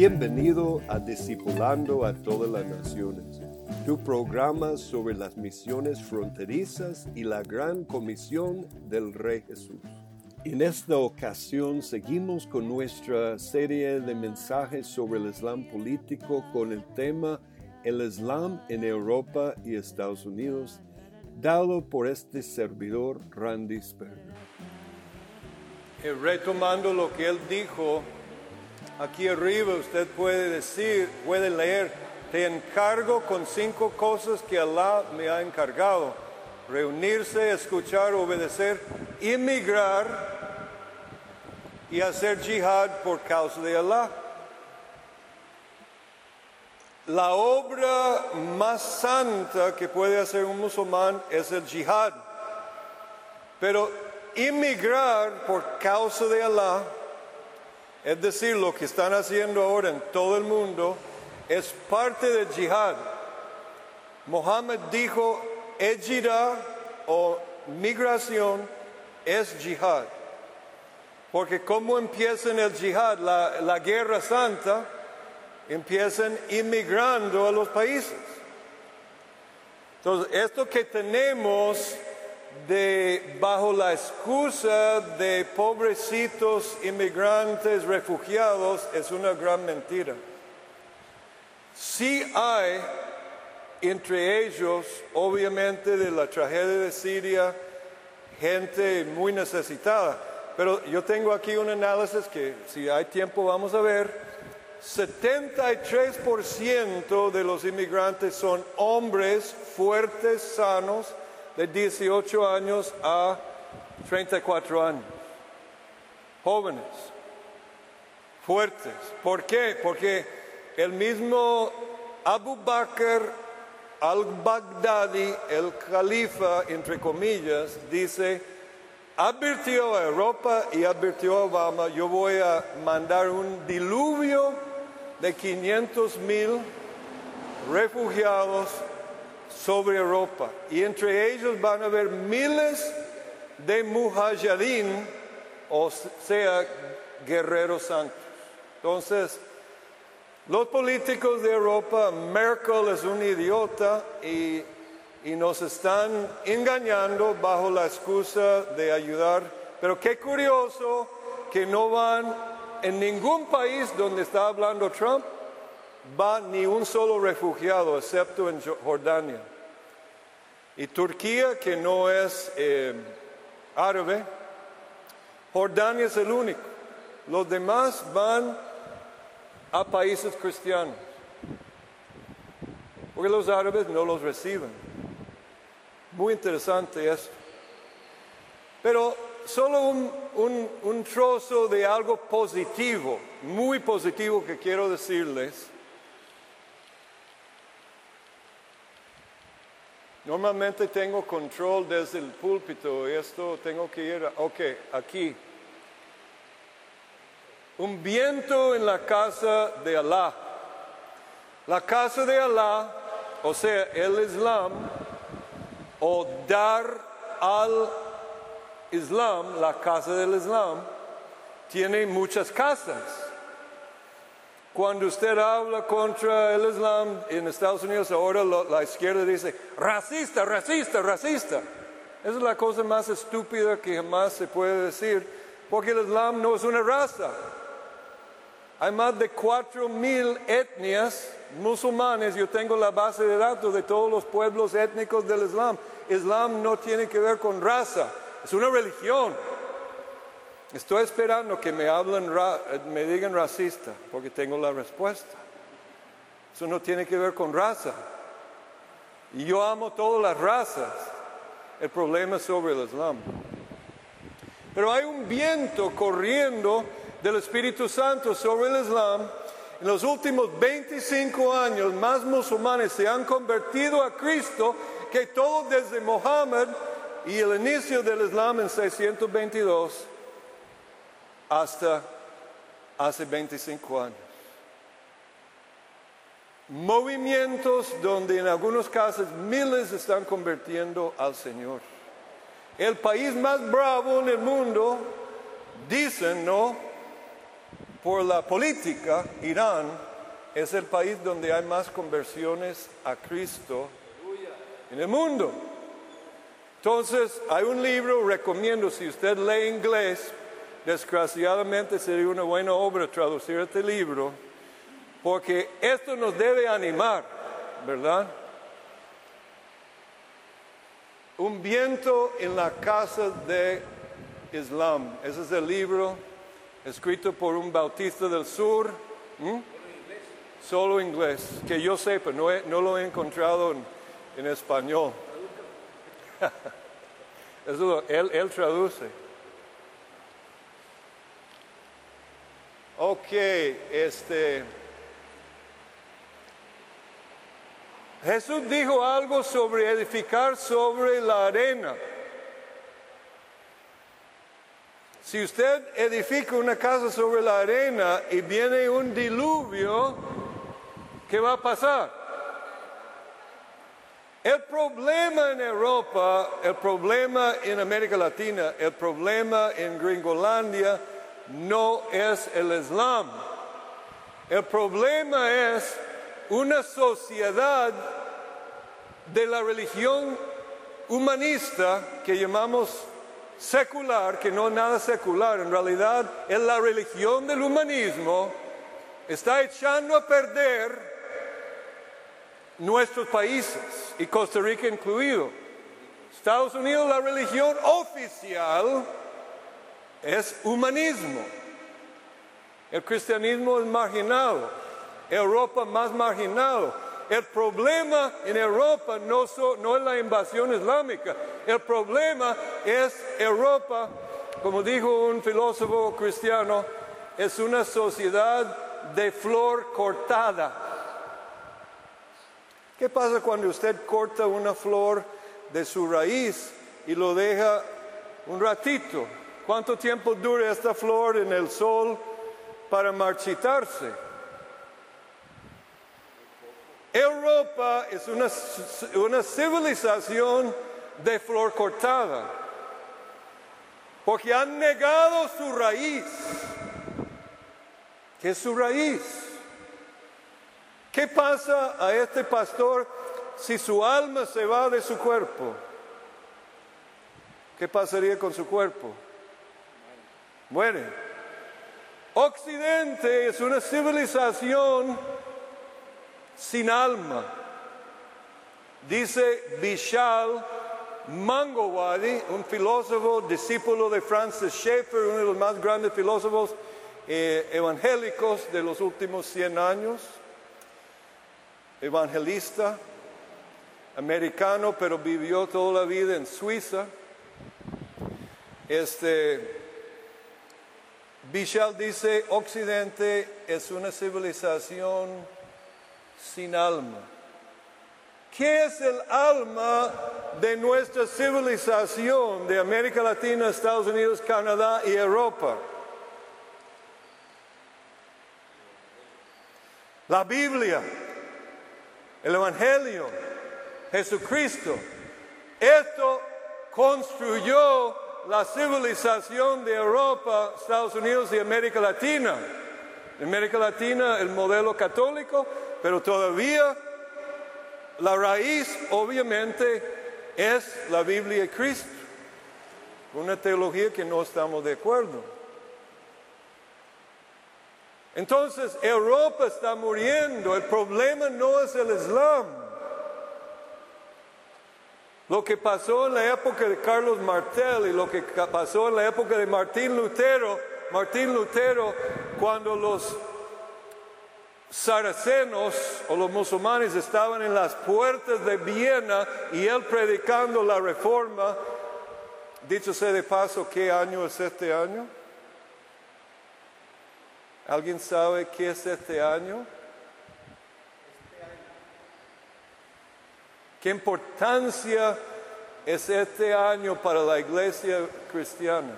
Bienvenido a Discipulando a todas las naciones, tu programa sobre las misiones fronterizas y la gran comisión del Rey Jesús. En esta ocasión seguimos con nuestra serie de mensajes sobre el Islam político con el tema El Islam en Europa y Estados Unidos, dado por este servidor Randy Sperger. retomando lo que él dijo, Aquí arriba usted puede decir, puede leer, te encargo con cinco cosas que Allah me ha encargado. Reunirse, escuchar, obedecer, inmigrar y hacer jihad por causa de Allah. La obra más santa que puede hacer un musulmán es el jihad. Pero inmigrar por causa de Allah es decir, lo que están haciendo ahora en todo el mundo es parte del jihad. Mohammed dijo, ejira o migración es jihad. Porque como empieza el jihad, la, la guerra santa, empiezan inmigrando a los países. Entonces, esto que tenemos de bajo la excusa de pobrecitos inmigrantes refugiados es una gran mentira. Sí hay entre ellos, obviamente, de la tragedia de Siria, gente muy necesitada. Pero yo tengo aquí un análisis que si hay tiempo vamos a ver. 73% de los inmigrantes son hombres fuertes, sanos, de 18 años a 34 años. Jóvenes, fuertes. ¿Por qué? Porque el mismo Abu Bakr al-Baghdadi, el califa, entre comillas, dice, advirtió a Europa y advirtió a Obama, yo voy a mandar un diluvio de 500 mil refugiados sobre Europa. Y entre ellos van a haber miles de mujahirin, o sea, guerreros santos. Entonces, los políticos de Europa, Merkel es un idiota y, y nos están engañando bajo la excusa de ayudar. Pero qué curioso que no van en ningún país donde está hablando Trump, va ni un solo refugiado, excepto en Jordania. Y Turquía, que no es eh, árabe, Jordania es el único. Los demás van a países cristianos, porque los árabes no los reciben. Muy interesante esto. Pero solo un, un trozo de algo positivo, muy positivo que quiero decirles Normalmente tengo control desde el púlpito, esto tengo que ir, ok, aquí. un viento en la casa de Alá. La casa de Alá, o sea, el Islam, o dar al Islam, la casa del Islam, tiene muchas casas. Cuando usted habla contra el Islam en Estados Unidos, ahora la izquierda dice, racista, racista, racista. Esa es la cosa más estúpida que jamás se puede decir, porque el Islam no es una raza. Hay más de cuatro mil etnias musulmanes. Yo tengo la base de datos de todos los pueblos étnicos del Islam. Islam no tiene que ver con raza, es una religión. Estoy esperando que me hablen, me digan racista, porque tengo la respuesta. Eso no tiene que ver con raza. Y yo amo todas las razas. El problema es sobre el Islam. Pero hay un viento corriendo del Espíritu Santo sobre el Islam. En los últimos 25 años, más musulmanes se han convertido a Cristo que todo desde Mohammed y el inicio del Islam en 622 hasta hace 25 años movimientos donde en algunos casos miles están convirtiendo al Señor. El país más bravo en el mundo, dicen, ¿no? Por la política, Irán es el país donde hay más conversiones a Cristo en el mundo. Entonces, hay un libro, recomiendo, si usted lee inglés, desgraciadamente sería una buena obra traducir este libro porque esto nos debe animar, ¿verdad? Un viento en la casa de Islam. Ese es el libro escrito por un bautista del sur. Solo inglés, que yo sepa, no, no lo he encontrado en, español. Eso, él, él traduce. Ok, este. Jesús dijo algo sobre edificar sobre la arena. Si usted edifica una casa sobre la arena y viene un diluvio, ¿qué va a pasar? El problema en Europa, el problema en América Latina, el problema en Gringolandia no es el Islam. El problema es una sociedad de la religión humanista que llamamos secular, que no es nada secular, en realidad es la religión del humanismo, está echando a perder nuestros países, y Costa Rica incluido. Estados Unidos, la religión oficial es humanismo. El cristianismo es marginado. Europa más marginado. El problema en Europa no, no es la invasión islámica, el problema es Europa, como dijo un filósofo cristiano, es una sociedad de flor cortada. ¿Qué pasa cuando usted corta una flor de su raíz y lo deja un ratito? ¿Cuánto tiempo dura esta flor en el sol para marchitarse? Europa es una, una civilización de flor cortada, porque han negado su raíz. ¿Qué es su raíz? ¿Qué pasa a este pastor si su alma se va de su cuerpo? ¿Qué pasaría con su cuerpo? Muere. Occidente es una civilización sin alma. Dice Vishal Mangowadi, un filósofo discípulo de Francis Schaeffer, uno de los más grandes filósofos eh, evangélicos de los últimos 100 años, evangelista, americano, pero vivió toda la vida en Suiza. Este, Vishal dice, Occidente es una civilización sin alma. ¿Qué es el alma de nuestra civilización de América Latina, Estados Unidos, Canadá y Europa? la Biblia, el Evangelio, Jesucristo. Esto construyó la civilización de Europa, Estados Unidos y América Latina. En América Latina el modelo católico, pero todavía la raíz obviamente es la Biblia y Cristo. Una teología que no estamos de acuerdo. Entonces Europa está muriendo. El problema no es el Islam. Lo que pasó en la época de Carlos Martel y lo que pasó en la época de Martín Lutero, Martín Lutero, cuando los saracenos o los musulmanes estaban en las puertas de Viena y él predicando la reforma, dicho sea de paso, ¿qué año es este año? ¿Alguien sabe qué es este año? ¿Qué importancia es este año para la iglesia cristiana,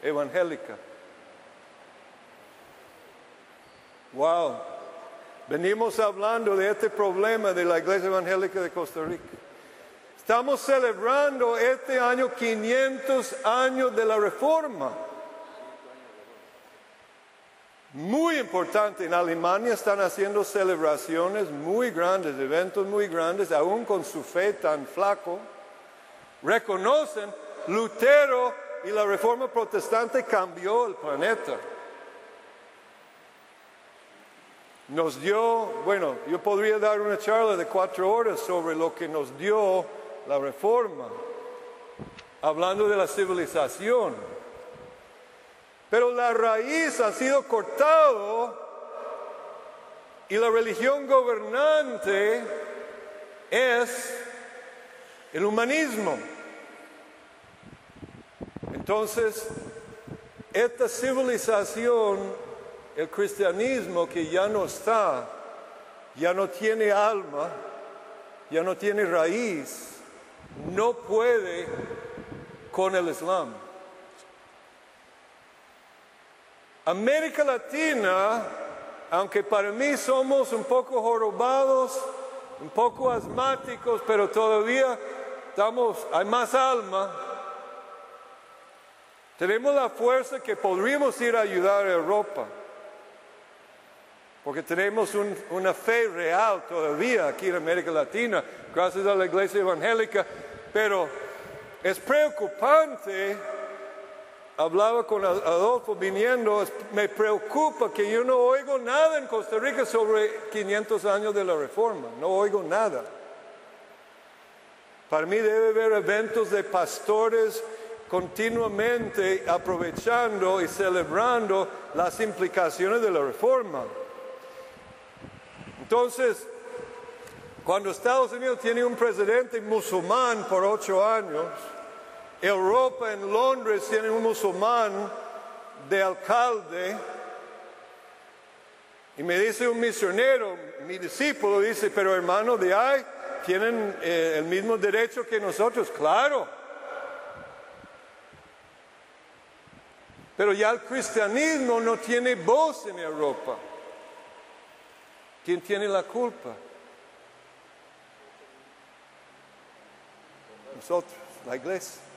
evangélica? Wow. Venimos hablando de este problema de la iglesia evangélica de Costa Rica. Estamos celebrando este año 500 años de la reforma. Muy importante, en Alemania están haciendo celebraciones muy grandes, eventos muy grandes, aún con su fe tan flaco. Reconocen, Lutero y la reforma protestante cambió el planeta. Nos dio, bueno, yo podría dar una charla de cuatro horas sobre lo que nos dio la reforma, hablando de la civilización. Pero la raíz ha sido cortado y la religión gobernante es el humanismo. Entonces, esta civilización, el cristianismo que ya no está, ya no tiene alma, ya no tiene raíz, no puede con el Islam. América Latina, aunque para mí somos un poco jorobados, un poco asmáticos, pero todavía estamos, hay más alma, tenemos la fuerza que podríamos ir a ayudar a Europa, porque tenemos una fe real todavía aquí en América Latina, gracias a la iglesia evangélica, pero es preocupante hablaba con Adolfo viniendo, me preocupa que yo no oigo nada en Costa Rica sobre 500 años de la reforma, no oigo nada. Para mí debe haber eventos de pastores continuamente aprovechando y celebrando las implicaciones de la reforma. Entonces, cuando Estados Unidos tiene un presidente musulmán por ocho años, Europa, en Londres, tiene un musulmán de alcalde. Y me dice un misionero, mi discípulo, dice, pero hermano de ahí, tienen eh, el mismo derecho que nosotros, claro. Pero ya el cristianismo no tiene voz en Europa. ¿Quién tiene la culpa? Nosotros, la iglesia.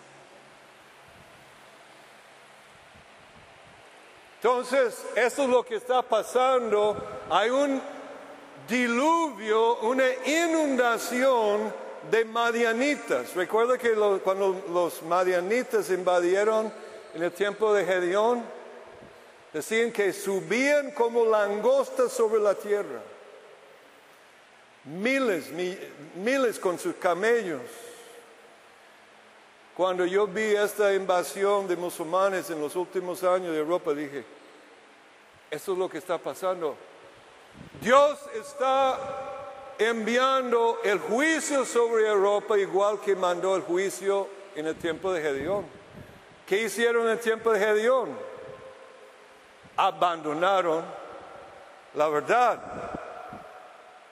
Entonces, eso es lo que está pasando. Hay un diluvio, una inundación de madianitas. Recuerda que cuando los madianitas invadieron en el tiempo de Gedeón, decían que subían como langostas sobre la tierra. Miles, miles con sus camellos. Cuando yo vi esta invasión de musulmanes en los últimos años de Europa, dije, eso es lo que está pasando. Dios está enviando el juicio sobre Europa igual que mandó el juicio en el tiempo de Gedeón. ¿Qué hicieron en el tiempo de Gedeón? Abandonaron la verdad.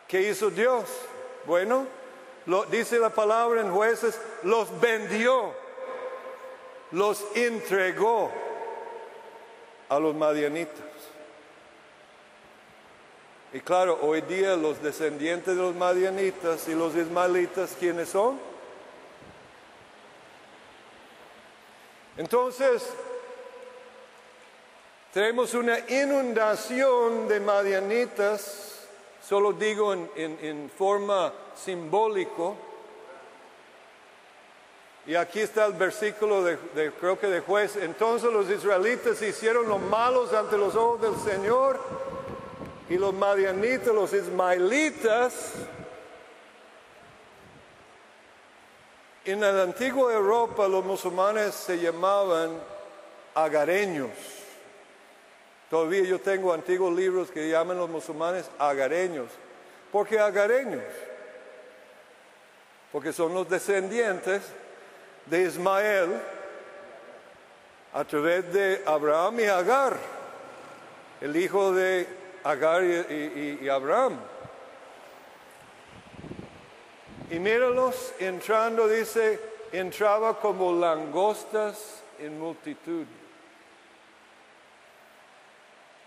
¿Qué hizo Dios? Bueno, dice la palabra en jueces, los vendió, los entregó a los madianitas. Y claro, hoy día los descendientes de los madianitas y los ismaelitas, ¿quiénes son? Entonces, tenemos una inundación de madianitas, solo digo en, forma simbólico. Y aquí está el versículo de, creo que de juez. Entonces los israelitas hicieron lo malos ante los ojos del Señor y los madianitas, los ismaelitas, en la antigua Europa los musulmanes se llamaban agareños. Todavía yo tengo antiguos libros que llaman los musulmanes agareños. ¿Por qué agareños? Porque son los descendientes de Ismael a través de Abraham y Agar, el hijo de Agar y, Abraham. Y míralos entrando, dice, entraba como langostas en multitud.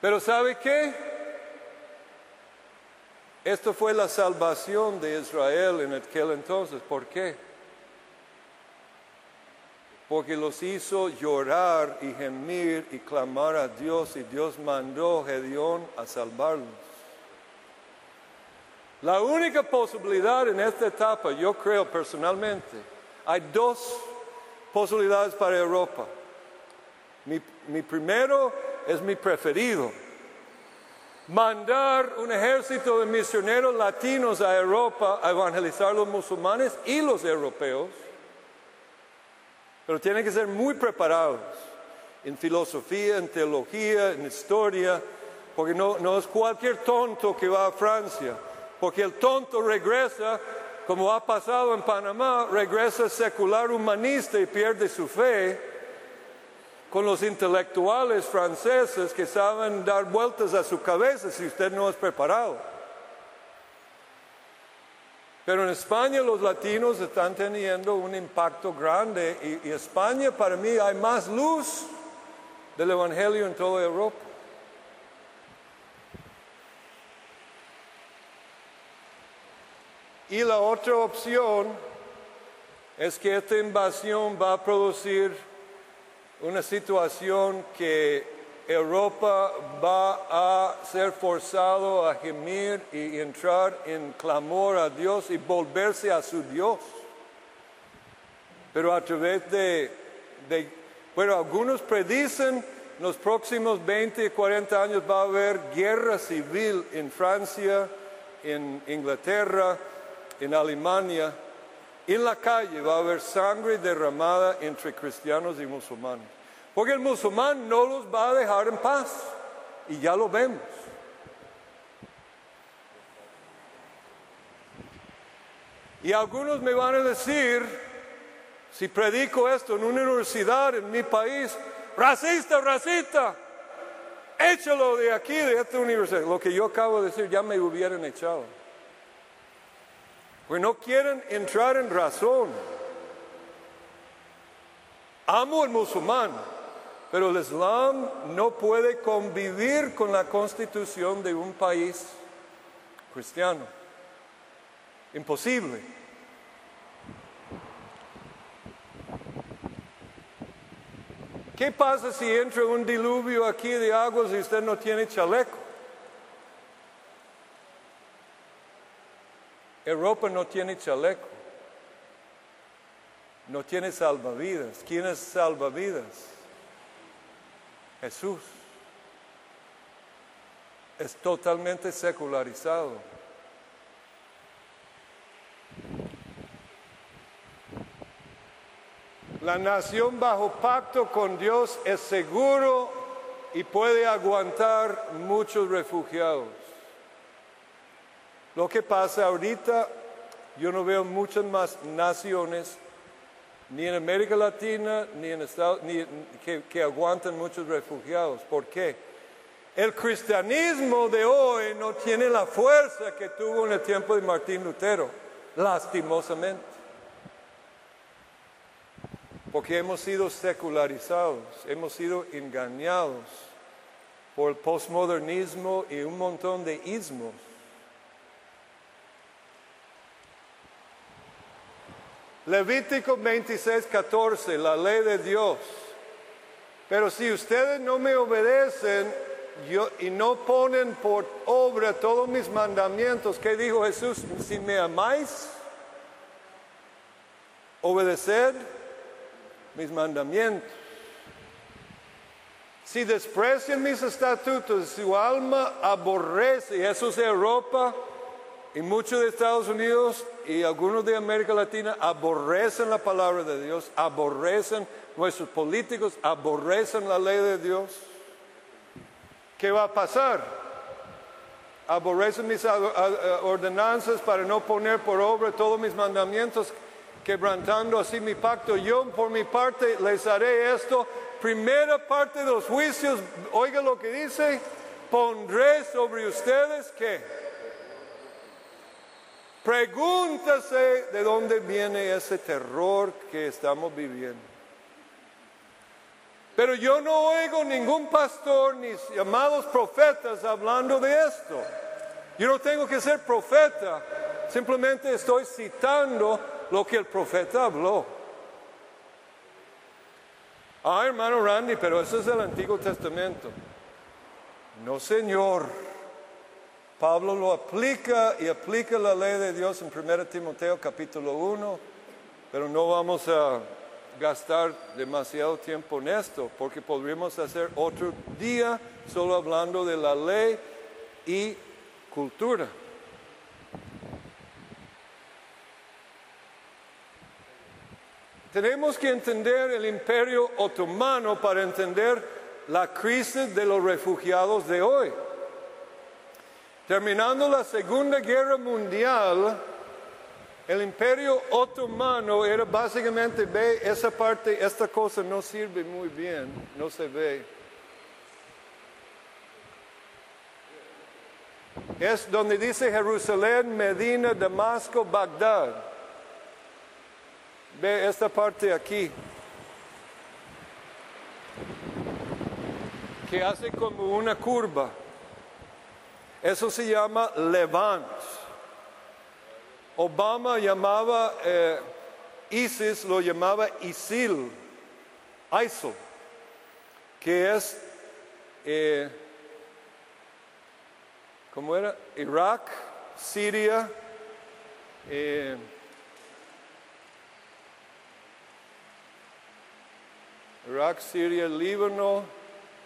Pero ¿sabe qué? Esto fue la salvación de Israel en aquel entonces. ¿Por qué? porque los hizo llorar y gemir y clamar a Dios y Dios mandó a Gedeón a salvarlos. La única posibilidad en esta etapa, yo creo personalmente, hay dos posibilidades para Europa. Mi, mi primero es mi preferido. Mandar un ejército de misioneros latinos a Europa a evangelizar a los musulmanes y los europeos pero tienen que ser muy preparados en filosofía, en teología, en historia, porque no, no es cualquier tonto que va a Francia, porque el tonto regresa, como ha pasado en Panamá, regresa secular humanista y pierde su fe con los intelectuales franceses que saben dar vueltas a su cabeza si usted no es preparado. Pero en España los latinos están teniendo un impacto grande y, España para mí hay más luz del Evangelio en toda Europa. Y la otra opción es que esta invasión va a producir una situación que Europa va a ser forzado a gemir y entrar en clamor a Dios y volverse a su Dios. Pero a través de, bueno, algunos predicen los próximos 20 y 40 años va a haber guerra civil en Francia, en Inglaterra, en Alemania. En la calle va a haber sangre derramada entre cristianos y musulmanes. Porque el musulmán no los va a dejar en paz. Y ya lo vemos. Y algunos me van a decir, si predico esto en una universidad en mi país, racista, racista, échalo de aquí, de esta universidad. Lo que yo acabo de decir ya me hubieran echado. Pues no quieren entrar en razón. Amo al musulmán, pero el Islam no puede convivir con la constitución de un país cristiano. Imposible. ¿Qué pasa si entra un diluvio aquí de aguas y usted no tiene chaleco? Europa no tiene chaleco. No tiene salvavidas. ¿Quién es salvavidas? Jesús es totalmente secularizado. La nación bajo pacto con Dios es seguro y puede aguantar muchos refugiados. Lo que pasa ahorita, yo no veo muchas más naciones ni en América Latina, ni en Estados ni que, que aguantan muchos refugiados. ¿Por qué? El cristianismo de hoy no tiene la fuerza que tuvo en el tiempo de Martín Lutero, lastimosamente. Porque hemos sido secularizados, hemos sido engañados por el postmodernismo y un montón de ismos. Levítico 26, 14, la ley de Dios. Pero si ustedes no me obedecen y no ponen por obra todos mis mandamientos, ¿qué dijo Jesús? Si me amáis, obedeced mis mandamientos. Si desprecian mis estatutos, su alma aborrece, eso es Europa, y muchos de Estados Unidos y algunos de América Latina aborrecen la palabra de Dios, aborrecen nuestros políticos, aborrecen la ley de Dios. ¿Qué va a pasar? Aborrecen mis ordenanzas para no poner por obra todos mis mandamientos, quebrantando así mi pacto. Yo por mi parte les haré esto. Primera parte de los juicios, oiga lo que dice, pondré sobre ustedes que Pregúntase de dónde viene ese terror que estamos viviendo. Pero yo no oigo ningún pastor ni llamados profetas hablando de esto. Yo no tengo que ser profeta, simplemente estoy citando lo que el profeta habló. Ah, hermano Randy, pero eso es el Antiguo Testamento. No, Señor. Pablo lo aplica y aplica la ley de Dios en 1 Timoteo capítulo 1, pero no vamos a gastar demasiado tiempo en esto, porque podríamos hacer otro día solo hablando de la ley y cultura. Tenemos que entender el imperio otomano para entender la crisis de los refugiados de hoy. Terminando la Segunda Guerra Mundial, el imperio otomano era básicamente, ve esa parte, esta cosa no sirve muy bien, no se ve. Es donde dice Jerusalén, Medina, Damasco, Bagdad. Ve esta parte aquí. Que hace como una curva. Eso se llama Levant. Obama llamaba eh, ISIS, lo llamaba ISIL, ISIL, que es, eh, ¿cómo era? Irak, Siria, eh, Irak, Siria, Líbano,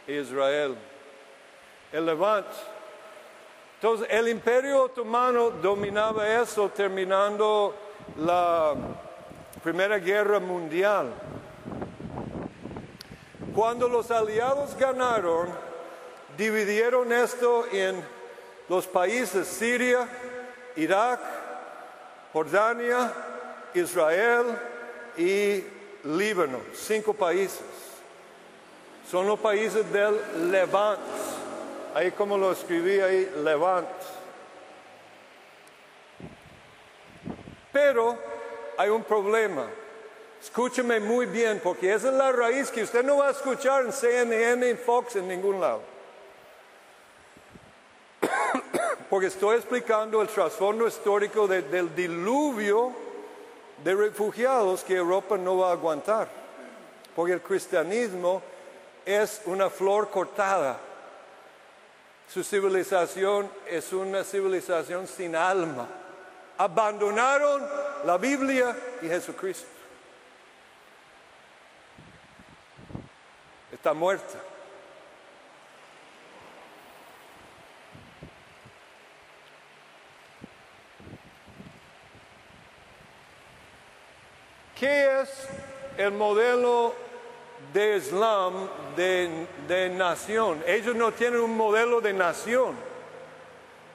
Israel. El Levant entonces, el imperio otomano dominaba eso terminando la Primera Guerra Mundial. Cuando los aliados ganaron, dividieron esto en los países Siria, Irak, Jordania, Israel y Líbano, cinco países. Son los países del Levante. Ahí como lo escribí ahí, Levant. Pero hay un problema. Escúcheme muy bien, porque esa es la raíz que usted no va a escuchar en CNN, en Fox, en ningún lado. porque estoy explicando el trasfondo histórico del diluvio de refugiados que Europa no va a aguantar. Porque el cristianismo es una flor cortada. Su civilización es una civilización sin alma. Abandonaron la Biblia y Jesucristo. Está muerta. ¿Qué es el modelo de Islam de, nación. Ellos no tienen un modelo de nación.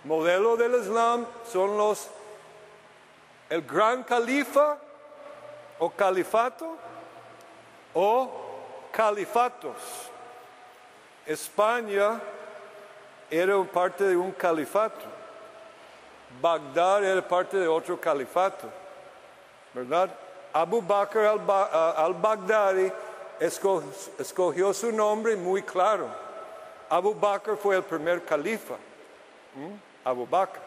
Modelo del Islam son los el gran califa o califato o califatos. España era parte de un califato. Bagdad era parte de otro califato. ¿Verdad? Abu Bakr al-Baghdadi escogió su nombre muy claro. Abu Bakr fue el primer califa. Abu Bakr.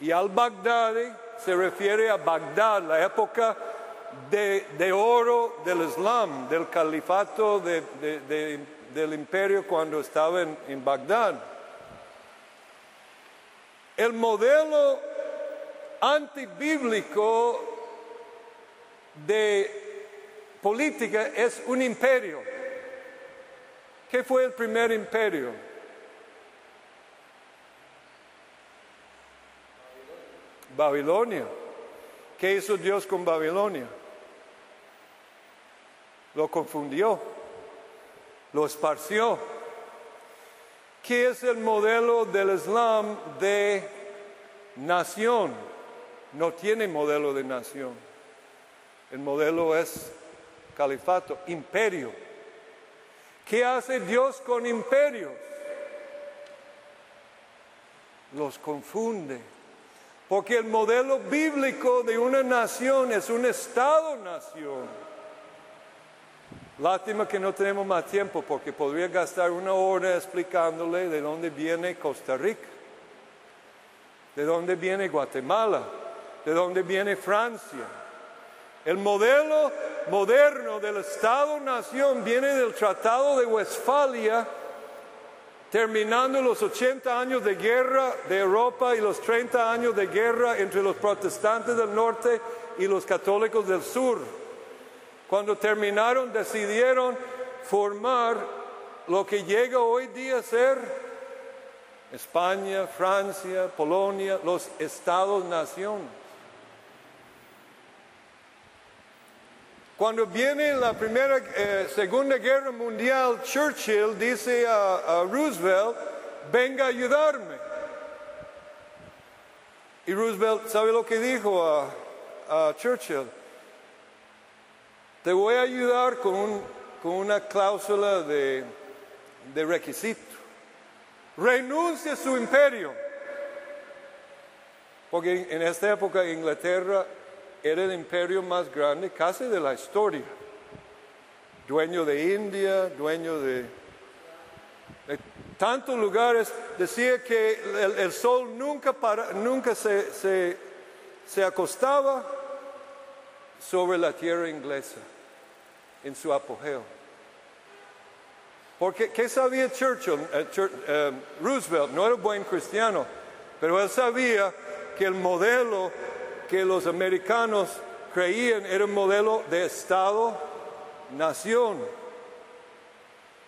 Y al-Baghdadi se refiere a Bagdad, la época de, oro del Islam, del califato de- de- de- del imperio cuando estaba en, en Bagdad. El modelo antibíblico de política es un imperio. ¿Qué fue el primer imperio? Babilonia. ¿Qué hizo Dios con Babilonia? Lo confundió, lo esparció. ¿Qué es el modelo del Islam de nación? No tiene modelo de nación. El modelo es califato, imperio. ¿Qué hace Dios con imperios? Los confunde. Porque el modelo bíblico de una nación es un Estado-nación. Lástima que no tenemos más tiempo porque podría gastar una hora explicándole de dónde viene Costa Rica, de dónde viene Guatemala, de dónde viene Francia. El modelo moderno del Estado-nación viene del Tratado de Westfalia, terminando los 80 años de guerra de Europa y los 30 años de guerra entre los protestantes del norte y los católicos del sur. Cuando terminaron, decidieron formar lo que llega hoy día a ser España, Francia, Polonia, los estados-naciones. Cuando viene la primera, eh, segunda guerra mundial, Churchill dice a, Roosevelt, venga a ayudarme. Y Roosevelt, ¿sabe lo que dijo a, Churchill? Te voy a ayudar con una cláusula de, de requisito. Renuncia a su imperio. Porque en esta época Inglaterra era el imperio más grande casi de la historia. Dueño de India, dueño de, tantos lugares. Decía que el, sol nunca, para- nunca se, acostaba sobre la tierra inglesa en su apogeo. Porque, ¿qué sabía Churchill? Eh, Chur- eh, Roosevelt no era buen cristiano, pero él sabía que el modelo que los americanos creían era un modelo de Estado-nación.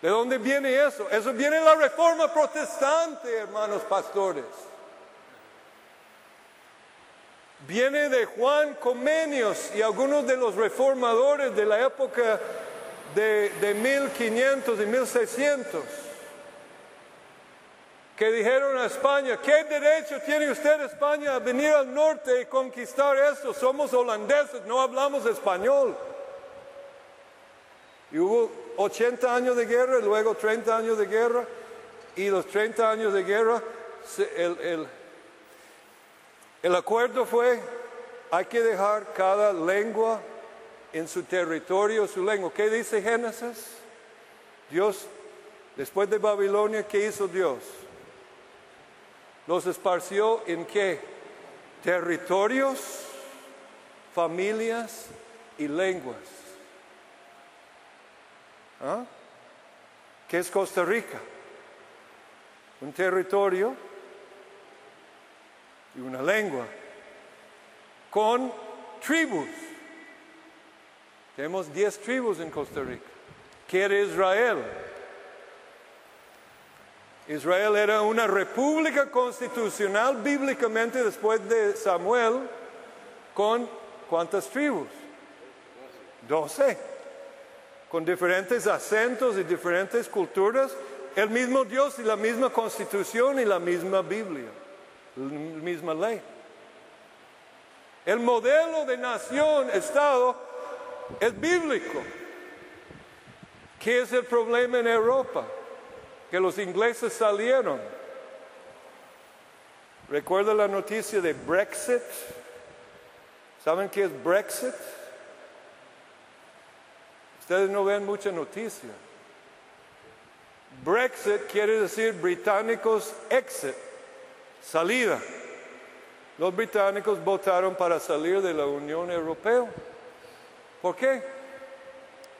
¿De dónde viene eso? Eso viene de la reforma protestante, hermanos pastores. Viene de Juan Comenius y algunos de los reformadores de la época de, de 1500 y 1600 que dijeron a España, ¿qué derecho tiene usted España a venir al norte y conquistar esto? Somos holandeses, no hablamos español. Y hubo 80 años de guerra, luego 30 años de guerra, y los 30 años de guerra, el, el- el acuerdo fue, hay que dejar cada lengua en su territorio, su lengua. ¿Qué dice Génesis? Dios, después de Babilonia, ¿qué hizo Dios? Los esparció en qué? Territorios, familias y lenguas. ¿Ah? ¿Qué es Costa Rica? Un territorio y una lengua con tribus. Tenemos 10 tribus en Costa Rica. ¿Qué era Israel? Israel era una república constitucional bíblicamente después de Samuel con cuántas tribus? 12. Con diferentes acentos y diferentes culturas, el mismo Dios y la misma constitución y la misma Biblia, la misma ley. El modelo de nación, Estado, es bíblico. ¿Qué es el problema en Europa? Que los ingleses salieron. ¿Recuerda la noticia de Brexit? ¿Saben qué es Brexit? Ustedes no ven mucha noticia. Brexit quiere decir británicos exit, salida. Los británicos votaron para salir de la Unión Europea. ¿Por qué?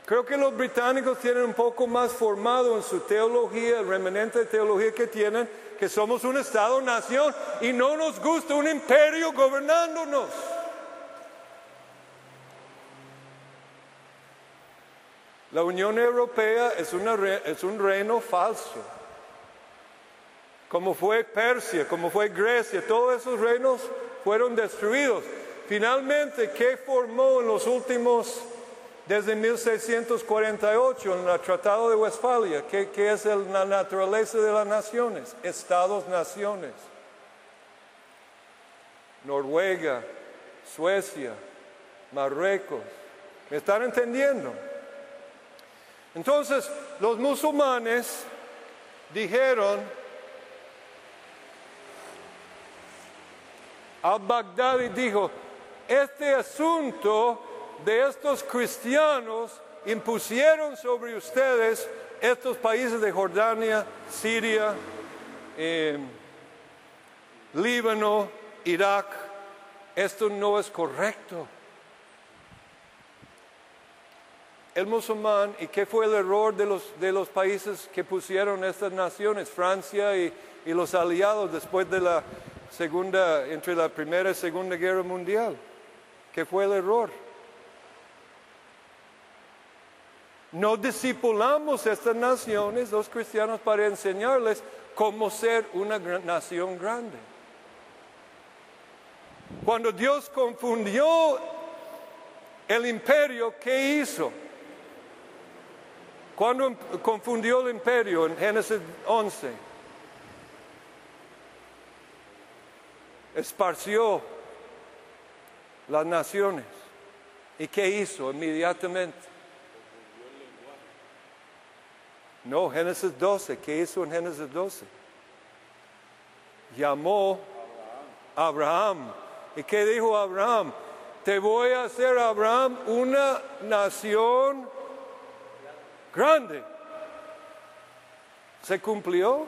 Creo que los británicos tienen un poco más formado en su teología, el remanente de teología que tienen, que somos un Estado-nación y no nos gusta un imperio gobernándonos. La Unión Europea es, un reino falso. Como fue Persia, como fue Grecia, todos esos reinos fueron destruidos. Finalmente, ¿qué formó en los últimos, desde 1648, en el Tratado de Westfalia? ¿Qué, qué es la naturaleza de las naciones? Estados-naciones. Noruega, Suecia, Marruecos. ¿Me están entendiendo? Entonces, los musulmanes dijeron, al-Baghdadi dijo, este asunto de estos cristianos impusieron sobre ustedes estos países de Jordania, Siria, eh, Líbano, Irak. Esto no es correcto. el musulmán y qué fue el error de los, de los países que pusieron estas naciones, Francia y, y los aliados después de la segunda, entre la primera y segunda guerra mundial. ¿Qué fue el error? No discipulamos estas naciones, los cristianos, para enseñarles cómo ser una nación grande. Cuando Dios confundió el imperio, ¿qué hizo? Cuando confundió el imperio en Génesis 11, esparció las naciones. ¿Y qué hizo inmediatamente? No, Génesis 12. ¿Qué hizo en Génesis 12? Llamó a Abraham. ¿Y qué dijo Abraham? Te voy a hacer, Abraham, una nación grande. Se cumplió.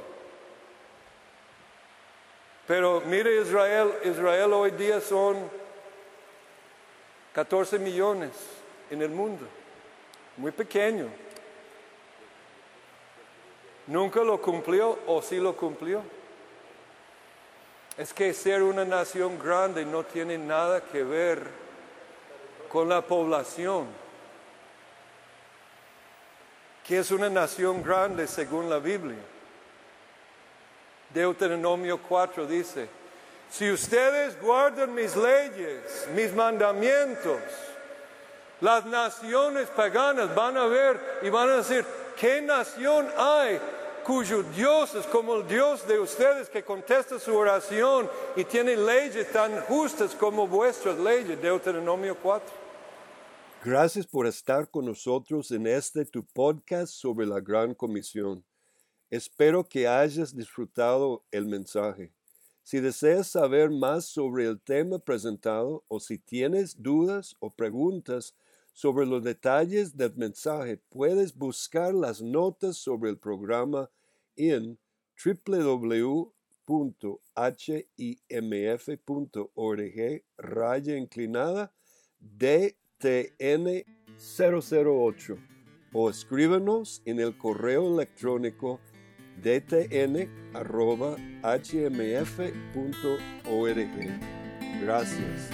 Pero mire Israel, Israel hoy día son 14 millones en el mundo, muy pequeño. Nunca lo cumplió o sí lo cumplió. Es que ser una nación grande no tiene nada que ver con la población que es una nación grande según la Biblia. Deuteronomio 4 dice, si ustedes guardan mis leyes, mis mandamientos, las naciones paganas van a ver y van a decir, ¿qué nación hay cuyo Dios es como el Dios de ustedes que contesta su oración y tiene leyes tan justas como vuestras leyes? Deuteronomio 4. Gracias por estar con nosotros en este tu podcast sobre la Gran Comisión. Espero que hayas disfrutado el mensaje. Si deseas saber más sobre el tema presentado o si tienes dudas o preguntas sobre los detalles del mensaje, puedes buscar las notas sobre el programa en www.himf.org raya inclinada de DTN008 o escríbanos en el correo electrónico dtn.hmf.org. Gracias.